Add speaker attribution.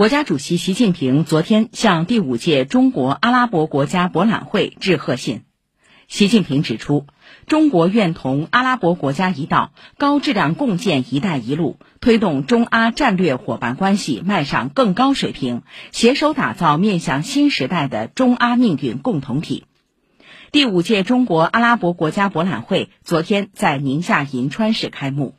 Speaker 1: 国家主席习近平昨天向第五届中国阿拉伯国家博览会致贺信。习近平指出中国愿同阿拉伯国家一道高质量共建一带一路推动中阿战略伙伴关系迈上更高水平携手打造面向新时代的中阿命运共同体。第五届中国阿拉伯国家博览会昨天在宁夏银川市开幕。